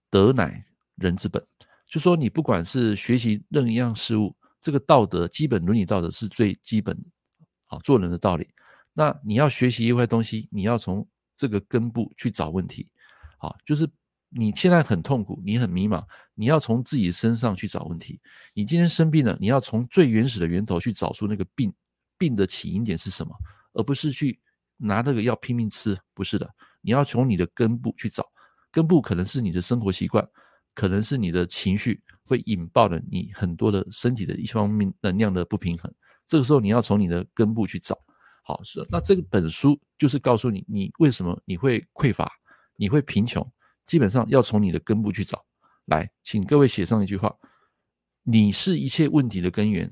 德乃人之本。就说你不管是学习任一样事物，这个道德基本伦理道德是最基本啊，做人的道理。那你要学习一块东西，你要从这个根部去找问题，好，就是你现在很痛苦，你很迷茫，你要从自己身上去找问题。你今天生病了，你要从最原始的源头去找出那个病，病的起因点是什么，而不是去拿这个药拼命吃，不是的，你要从你的根部去找，根部可能是你的生活习惯，可能是你的情绪，会引爆了你很多的身体的一方面能量的不平衡，这个时候你要从你的根部去找。好，是那这本书就是告诉你，你为什么你会匮乏，你会贫穷，基本上要从你的根部去找。来，请各位写上一句话：你是一切问题的根源，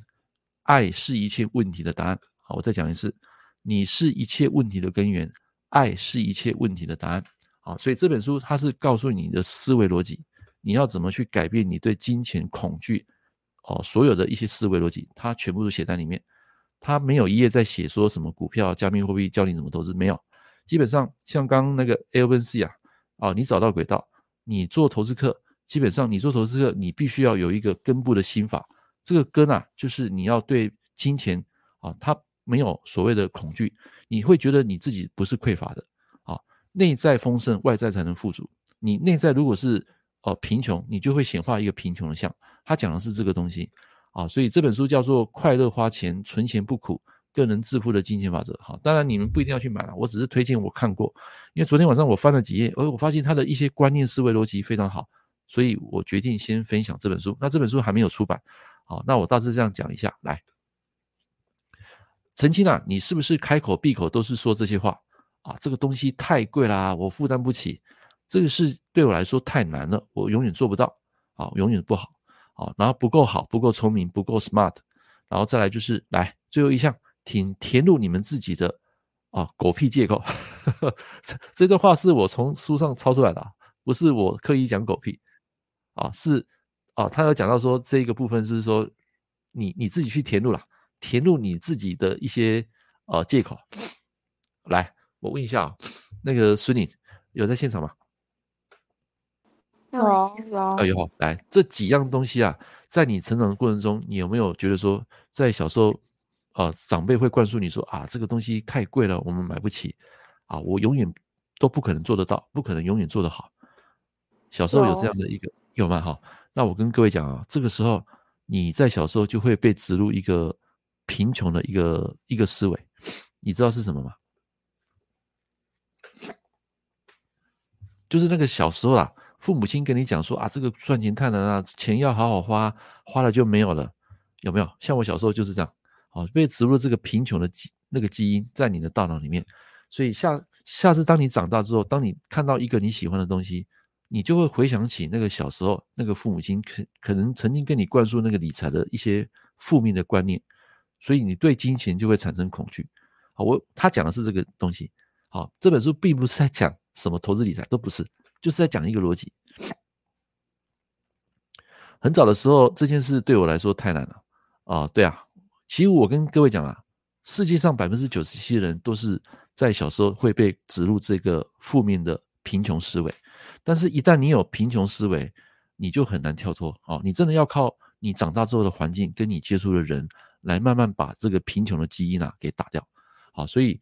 爱是一切问题的答案。好，我再讲一次：你是一切问题的根源，爱是一切问题的答案。好，所以这本书它是告诉你的思维逻辑，你要怎么去改变你对金钱恐惧哦，所有的一些思维逻辑，它全部都写在里面。它没有一页在写说什么股票、加密货币教你怎么投资，没有。基本上像刚那个 A1C 啊，啊，你找到轨道，你做投资客，基本上你做投资客，你必须要有一个根部的心法。这个根啊，就是你要对金钱啊，它没有所谓的恐惧，你会觉得你自己不是匮乏的啊，内在丰盛，外在才能富足。你内在如果是呃贫穷，你就会显化一个贫穷的相。他讲的是这个东西。啊，所以这本书叫做《快乐花钱，存钱不苦，个人致富的金钱法则》。好，当然你们不一定要去买了，我只是推荐我看过，因为昨天晚上我翻了几页，而我发现他的一些观念思维逻辑非常好，所以我决定先分享这本书。那这本书还没有出版，好，那我大致这样讲一下。来，澄清啊，你是不是开口闭口都是说这些话啊？这个东西太贵啦，我负担不起，这个事对我来说太难了，我永远做不到，啊，永远不好。啊，然后不够好，不够聪明，不够 smart，然后再来就是来最后一项，填填入你们自己的啊狗屁借口。这这段话是我从书上抄出来的，不是我刻意讲狗屁啊，是啊，他有讲到说这个部分是说你你自己去填入了，填入你自己的一些呃借口。来，我问一下啊，那个孙颖有在现场吗？有有，哎呦，来这几样东西啊，在你成长的过程中，你有没有觉得说，在小时候，啊、呃，长辈会灌输你说啊，这个东西太贵了，我们买不起，啊，我永远都不可能做得到，不可能永远做得好。小时候有这样的一个有吗？哈，那我跟各位讲啊，这个时候你在小时候就会被植入一个贫穷的一个一个思维，你知道是什么吗？就是那个小时候啊。父母亲跟你讲说啊，这个赚钱太难了，钱要好好花，花了就没有了，有没有？像我小时候就是这样，哦，被植入这个贫穷的基那个基因在你的大脑里面，所以下下次当你长大之后，当你看到一个你喜欢的东西，你就会回想起那个小时候那个父母亲可可能曾经跟你灌输那个理财的一些负面的观念，所以你对金钱就会产生恐惧。好，我他讲的是这个东西。好，这本书并不是在讲什么投资理财，都不是。就是在讲一个逻辑。很早的时候，这件事对我来说太难了啊！对啊，其实我跟各位讲啊，世界上百分之九十七的人都是在小时候会被植入这个负面的贫穷思维，但是，一旦你有贫穷思维，你就很难跳脱哦。你真的要靠你长大之后的环境跟你接触的人来慢慢把这个贫穷的基因啊给打掉。好，所以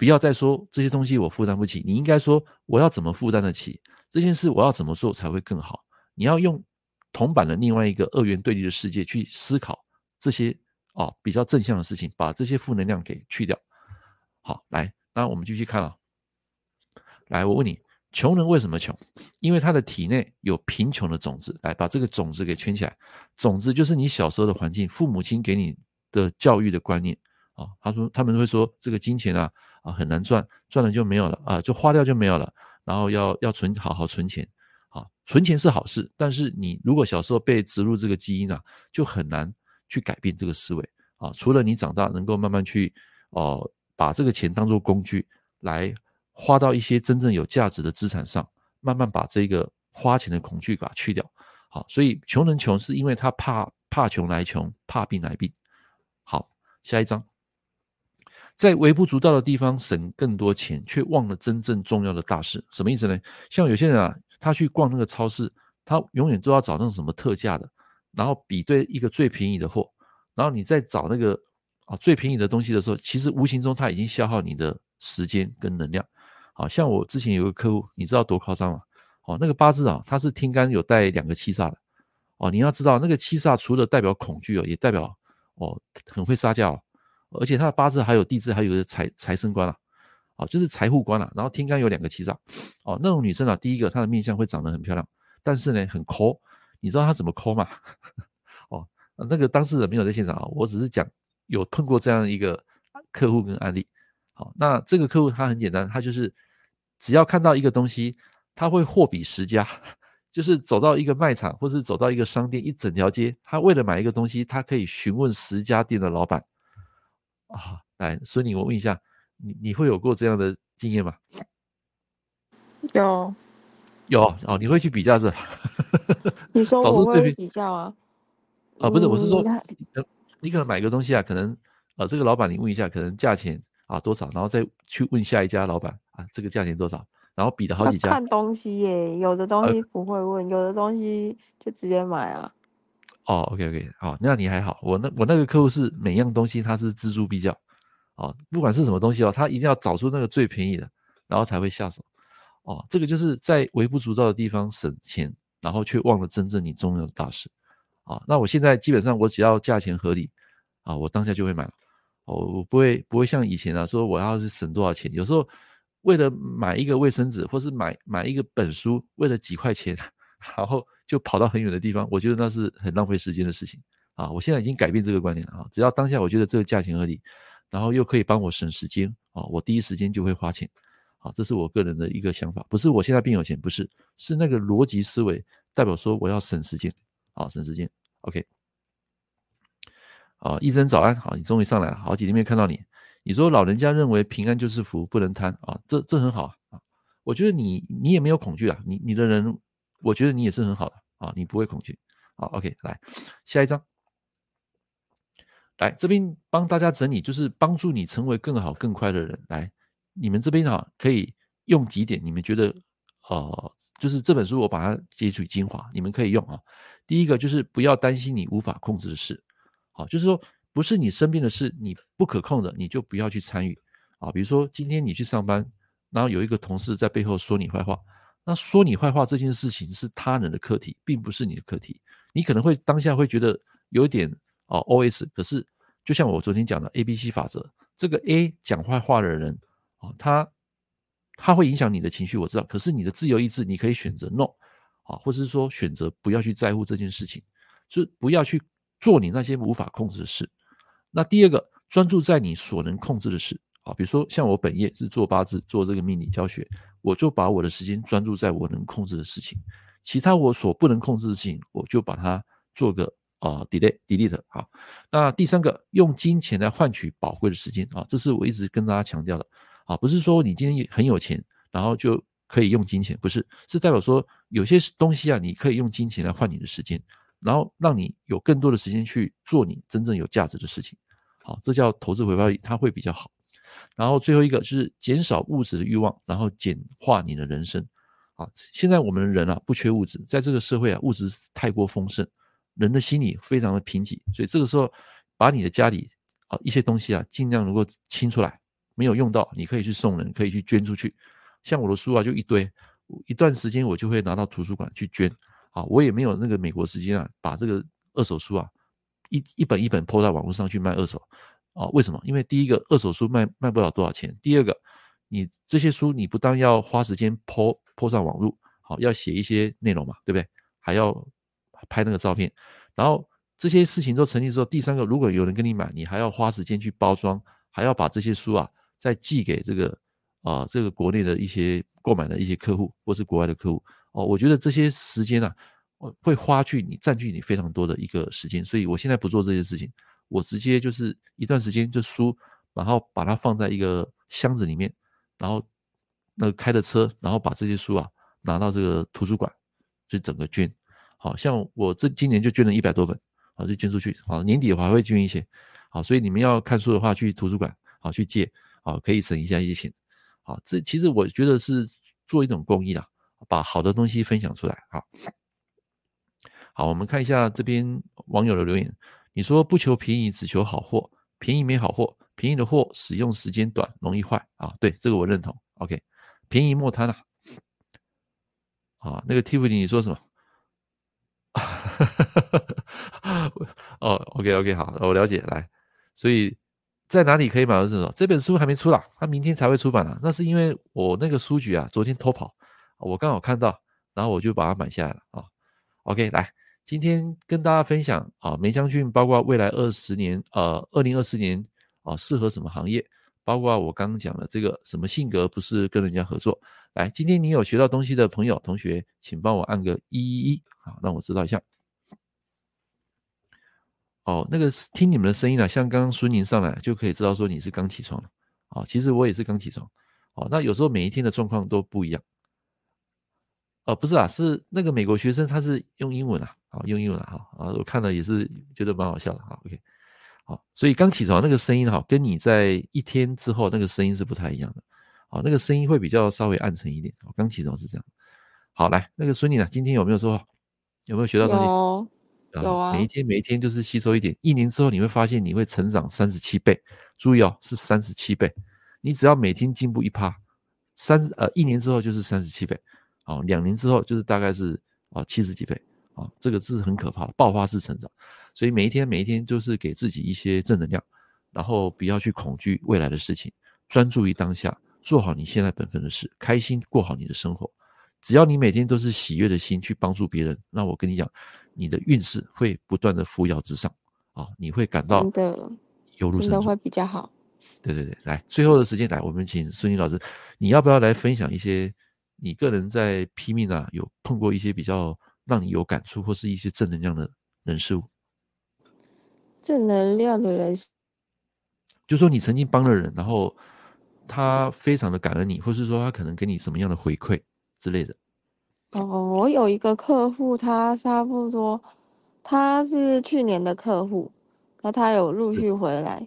不要再说这些东西我负担不起，你应该说我要怎么负担得起这件事，我要怎么做才会更好？你要用铜板的另外一个二元对立的世界去思考这些哦比较正向的事情，把这些负能量给去掉。好，来，那我们继续看啊。来，我问你，穷人为什么穷？因为他的体内有贫穷的种子。来，把这个种子给圈起来。种子就是你小时候的环境，父母亲给你的教育的观念啊。他说，他们会说，这个金钱啊啊很难赚，赚了就没有了啊，就花掉就没有了。然后要要存，好好存钱。啊，存钱是好事，但是你如果小时候被植入这个基因啊，就很难去改变这个思维啊。除了你长大能够慢慢去哦。把这个钱当做工具来花到一些真正有价值的资产上，慢慢把这个花钱的恐惧给它去掉。好，所以穷人穷是因为他怕怕穷来穷，怕病来病。好，下一章，在微不足道的地方省更多钱，却忘了真正重要的大事，什么意思呢？像有些人啊，他去逛那个超市，他永远都要找那种什么特价的，然后比对一个最便宜的货，然后你再找那个。啊，最便宜的东西的时候，其实无形中它已经消耗你的时间跟能量。好像我之前有个客户，你知道多夸张吗？哦，那个八字啊，它是天干有带两个七煞的。哦，你要知道那个七煞除了代表恐惧哦，也代表哦很会撒娇，而且他的八字还有地支还有个财财生官啊，哦，就是财富官啊。然后天干有两个七煞，哦，那种女生啊，第一个她的面相会长得很漂亮，但是呢很抠。你知道她怎么抠吗？哦，那个当事人没有在现场啊，我只是讲。有碰过这样一个客户跟案例，好，那这个客户他很简单，他就是只要看到一个东西，他会货比十家，就是走到一个卖场或是走到一个商店，一整条街，他为了买一个东西，他可以询问十家店的老板。啊，来，孙女，我问一下，你你会有过这样的经验吗？有，有哦，你会去比价是？你说我会比较啊？啊，不是，我是说。嗯你可能买个东西啊，可能啊、呃，这个老板你问一下，可能价钱啊多少，然后再去问下一家老板啊，这个价钱多少，然后比了好几家。看东西耶，有的东西不会问，呃、有的东西就直接买啊。哦，OK OK，好，那你还好，我那我那个客户是每样东西他是锱铢必较，哦，不管是什么东西哦，他一定要找出那个最便宜的，然后才会下手。哦，这个就是在微不足道的地方省钱，然后却忘了真正你重要的大事。啊，那我现在基本上我只要价钱合理，啊，我当下就会买了。哦，我不会不会像以前啊，说我要是省多少钱，有时候为了买一个卫生纸，或是买买一个本书，为了几块钱，然后就跑到很远的地方，我觉得那是很浪费时间的事情。啊，我现在已经改变这个观念了啊，只要当下我觉得这个价钱合理，然后又可以帮我省时间，啊，我第一时间就会花钱。啊，这是我个人的一个想法，不是我现在变有钱，不是，是那个逻辑思维代表说我要省时间，啊，省时间。OK，好，一真早安，好，你终于上来了，好几天没看到你。你说老人家认为平安就是福，不能贪啊，这这很好啊。我觉得你你也没有恐惧啊，你你的人，我觉得你也是很好的啊，你不会恐惧。好，OK，来下一张，来这边帮大家整理，就是帮助你成为更好更快的人。来，你们这边啊可以用几点，你们觉得？呃，就是这本书我把它截取精华，你们可以用啊。第一个就是不要担心你无法控制的事，好，就是说不是你身边的事，你不可控的，你就不要去参与啊。比如说今天你去上班，然后有一个同事在背后说你坏话，那说你坏话这件事情是他人的课题，并不是你的课题。你可能会当下会觉得有点啊 OS，可是就像我昨天讲的 ABC 法则，这个 A 讲坏话的人啊，他。他会影响你的情绪，我知道。可是你的自由意志，你可以选择 no 啊，或是说选择不要去在乎这件事情，就是不要去做你那些无法控制的事。那第二个，专注在你所能控制的事啊，比如说像我本业是做八字，做这个命理教学，我就把我的时间专注在我能控制的事情，其他我所不能控制的事情，我就把它做个啊 delete delete 好。那第三个，用金钱来换取宝贵的时间啊，这是我一直跟大家强调的。啊，不是说你今天很有钱，然后就可以用金钱，不是，是代表说有些东西啊，你可以用金钱来换你的时间，然后让你有更多的时间去做你真正有价值的事情。好，这叫投资回报率，它会比较好。然后最后一个就是减少物质的欲望，然后简化你的人生。啊，现在我们人啊不缺物质，在这个社会啊物质太过丰盛，人的心理非常的贫瘠，所以这个时候把你的家里啊一些东西啊尽量能够清出来，没有用到你可以去送人，可以去捐出去。像我的书啊就一堆，一段时间我就会拿到图书馆去捐。啊，我也没有那个美国时间啊，把这个二手书啊一一本一本抛到网络上去卖二手。啊，为什么？因为第一个二手书卖卖不了多少钱，第二个。你这些书，你不但要花时间 po po 上网络，好，要写一些内容嘛，对不对？还要拍那个照片，然后这些事情都成立之后，第三个，如果有人跟你买，你还要花时间去包装，还要把这些书啊再寄给这个啊、这个国内的一些购买的一些客户，或是国外的客户哦，我觉得这些时间啊，会花去你占据你非常多的一个时间，所以我现在不做这些事情，我直接就是一段时间就书，然后把它放在一个箱子里面。然后，那个开的车，然后把这些书啊拿到这个图书馆，就整个捐。好像我这今年就捐了一百多本，好就捐出去。好，年底我还会捐一些。好，所以你们要看书的话，去图书馆好去借，好可以省一下一些钱。好，这其实我觉得是做一种公益啦，把好的东西分享出来。好，好，我们看一下这边网友的留言。你说不求便宜，只求好货，便宜没好货。便宜的货使用时间短，容易坏啊！对，这个我认同。OK，便宜莫贪啊！啊，那个 Tiffany 你说什么？哦，OK OK，好，我了解。来，所以在哪里可以买到这种？这本书还没出啦，它明天才会出版啊。那是因为我那个书局啊，昨天偷跑，我刚好看到，然后我就把它买下来了啊。OK，来，今天跟大家分享啊，梅将军包括未来二十年，呃，二零二四年。啊，适合什么行业？包括我刚刚讲的这个什么性格不是跟人家合作？来，今天你有学到东西的朋友、同学，请帮我按个一一一，好，让我知道一下。哦，那个听你们的声音啊，像刚刚孙宁上来就可以知道说你是刚起床了。啊，其实我也是刚起床。哦，那有时候每一天的状况都不一样。哦，不是啊，是那个美国学生他是用英文啊，啊，用英文啊，啊，我看了也是觉得蛮好笑的。好，OK 好。所以刚起床那个声音哈，跟你在一天之后那个声音是不太一样的。好，那个声音会比较稍微暗沉一点。刚起床是这样。好，来，那个孙女呢？今天有没有说？有没有学到东西？有，有啊。每一天每一天就是吸收一点，一年之后你会发现你会成长三十七倍。注意哦，是三十七倍。你只要每天进步一趴，三呃一年之后就是三十七倍。好，两年之后就是大概是啊七十几倍。啊，这个是很可怕的爆发式成长。所以每一天每一天就是给自己一些正能量，然后不要去恐惧未来的事情，专注于当下，做好你现在本分的事，开心过好你的生活。只要你每天都是喜悦的心去帮助别人，那我跟你讲，你的运势会不断的扶摇直上啊，你会感到的有如神助，会比较好。对对对，来，最后的时间来，我们请孙妮老师，你要不要来分享一些你个人在拼命啊，有碰过一些比较让你有感触或是一些正能量的人事物？正能量的人，就说你曾经帮了人，然后他非常的感恩你，或是说他可能给你什么样的回馈之类的。哦，我有一个客户，他差不多他是去年的客户，那他有陆续回来，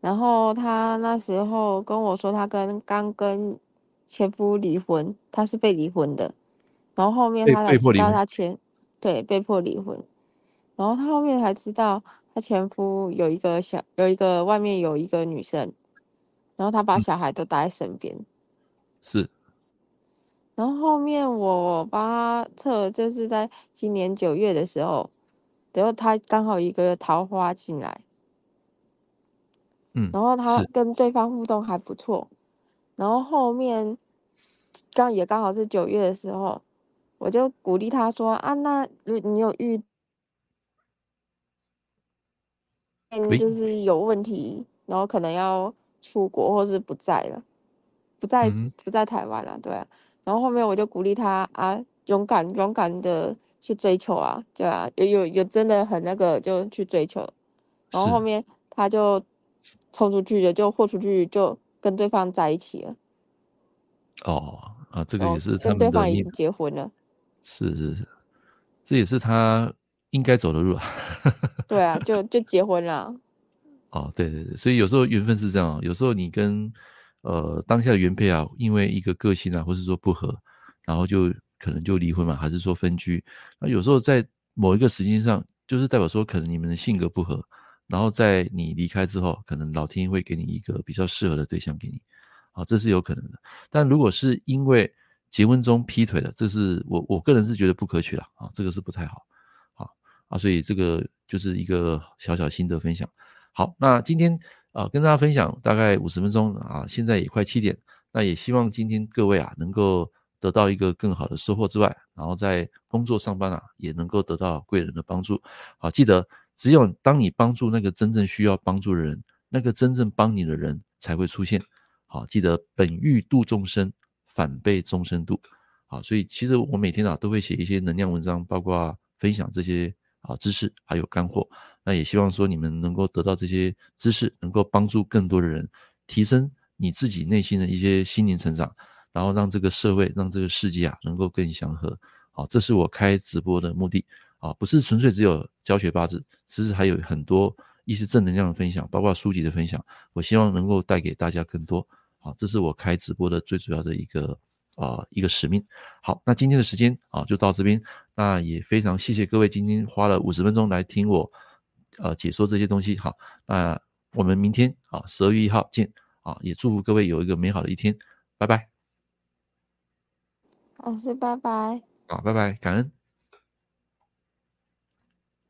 然后他那时候跟我说，他跟刚跟前夫离婚，他是被离婚的，然后后面他才知道他前对被迫离婚，然后他后面才知道。他前夫有一个小，有一个外面有一个女生，然后他把小孩都带在身边，是。然后后面我帮他测，就是在今年九月的时候，然后他刚好一个桃花进来，嗯，然后他跟对方互动还不错，然后后面刚也刚好是九月的时候，我就鼓励他说啊，那如你有遇。就是有问题，然后可能要出国或是不在了，不在不在台湾了，对啊。然后后面我就鼓励他啊，勇敢勇敢的去追求啊，对啊，有有有真的很那个就去追求。然后后面他就冲出去了，就豁出去，就跟对方在一起了。哦啊，这个也是他们跟对方已经结婚了。是是是，这也是他。应该走的路啊，对啊，就就结婚了。哦，对对对，所以有时候缘分是这样，有时候你跟呃当下的原配啊，因为一个个性啊，或是说不合，然后就可能就离婚嘛，还是说分居。那有时候在某一个时间上，就是代表说可能你们的性格不合，然后在你离开之后，可能老天会给你一个比较适合的对象给你，啊，这是有可能的。但如果是因为结婚中劈腿的，这是我我个人是觉得不可取了啊，这个是不太好，好啊，所以这个就是一个小小心得分享。好，那今天啊、跟大家分享大概五十分钟啊，现在也快七点，那也希望今天各位啊，能够得到一个更好的收获之外，然后在工作上班啊，也能够得到贵人的帮助。好，记得只有当你帮助那个真正需要帮助的人，那个真正帮你的人才会出现。好，记得本欲度众生，反被众生度。好，所以其实我每天啊，都会写一些能量文章，包括分享这些。啊，知识还有干货，那也希望说你们能够得到这些知识，能够帮助更多的人，提升你自己内心的一些心灵成长，然后让这个社会，让这个世界啊，能够更祥和。好，这是我开直播的目的啊，不是纯粹只有教学八字，其实还有很多一些正能量的分享，包括书籍的分享，我希望能够带给大家更多。好，这是我开直播的最主要的一个。呃，一个使命。好，那今天的时间啊，就到这边。那也非常谢谢各位今天花了五十分钟来听我呃解说这些东西。好，那我们明天啊，十二月一号见啊，也祝福各位有一个美好的一天。拜拜。老师，拜拜。好，拜拜，感恩。